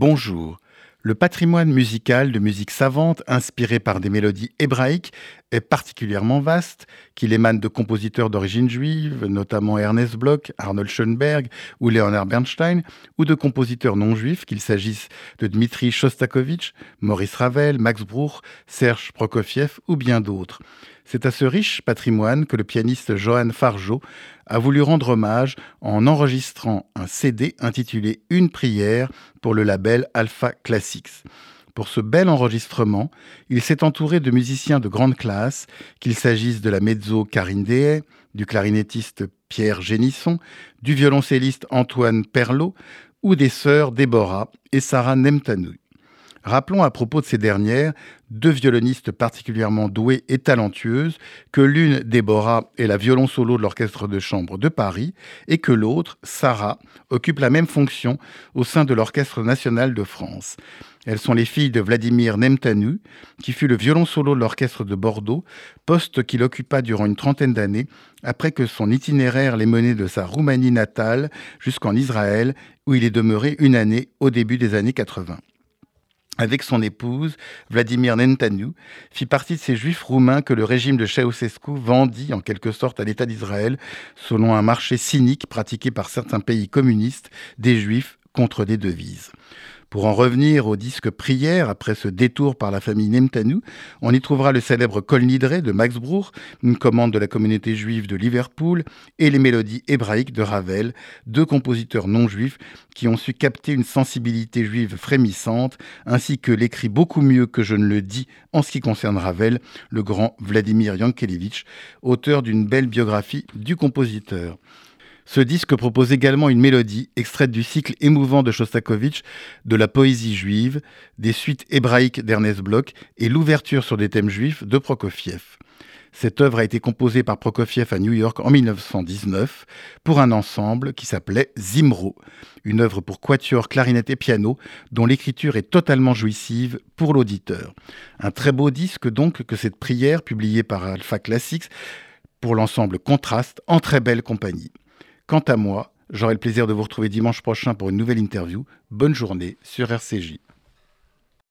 Bonjour. Le patrimoine musical de musique savante, inspiré par des mélodies hébraïques, est particulièrement vaste, qu'il émane de compositeurs d'origine juive, notamment Ernest Bloch, Arnold Schoenberg ou Leonard Bernstein, ou de compositeurs non juifs, qu'il s'agisse de Dmitri Shostakovich, Maurice Ravel, Max Bruch, Serge Prokofiev ou bien d'autres. C'est à ce riche patrimoine que le pianiste Johan Fargeau a voulu rendre hommage en enregistrant un CD intitulé Une prière pour le label Alpha Classics. Pour ce bel enregistrement, il s'est entouré de musiciens de grande classe, qu'il s'agisse de la mezzo Karine Dehay, du clarinettiste Pierre Génisson, du violoncelliste Antoine Perlot ou des sœurs Déborah et Sarah Nemtanou. Rappelons à propos de ces dernières, deux violonistes particulièrement douées et talentueuses, que l'une, Déborah, est la violon solo de l'Orchestre de chambre de Paris, et que l'autre, Sarah, occupe la même fonction au sein de l'Orchestre national de France. Elles sont les filles de Vladimir Nemtanu, qui fut le violon solo de l'Orchestre de Bordeaux, poste qu'il occupa durant une trentaine d'années, après que son itinéraire l'ait mené de sa Roumanie natale jusqu'en Israël, où il est demeuré une année au début des années 80 avec son épouse, Vladimir Nentanu, fit partie de ces juifs roumains que le régime de Ceausescu vendit en quelque sorte à l'État d'Israël, selon un marché cynique pratiqué par certains pays communistes des juifs contre des devises. Pour en revenir au disque Prière, après ce détour par la famille Nemtanu, on y trouvera le célèbre Kol Nidre de Max Bruch, une commande de la communauté juive de Liverpool, et les mélodies hébraïques de Ravel, deux compositeurs non juifs qui ont su capter une sensibilité juive frémissante, ainsi que l'écrit beaucoup mieux que je ne le dis en ce qui concerne Ravel, le grand Vladimir Yankelevitch, auteur d'une belle biographie du compositeur. Ce disque propose également une mélodie extraite du cycle émouvant de Shostakovich de la poésie juive, des suites hébraïques d'Ernest Bloch et l'ouverture sur des thèmes juifs de Prokofiev. Cette œuvre a été composée par Prokofiev à New York en 1919 pour un ensemble qui s'appelait Zimro, une œuvre pour quatuor, clarinette et piano dont l'écriture est totalement jouissive pour l'auditeur. Un très beau disque donc que cette prière publiée par Alpha Classics pour l'ensemble contraste en très belle compagnie. Quant à moi, j'aurai le plaisir de vous retrouver dimanche prochain pour une nouvelle interview. Bonne journée sur RCJ.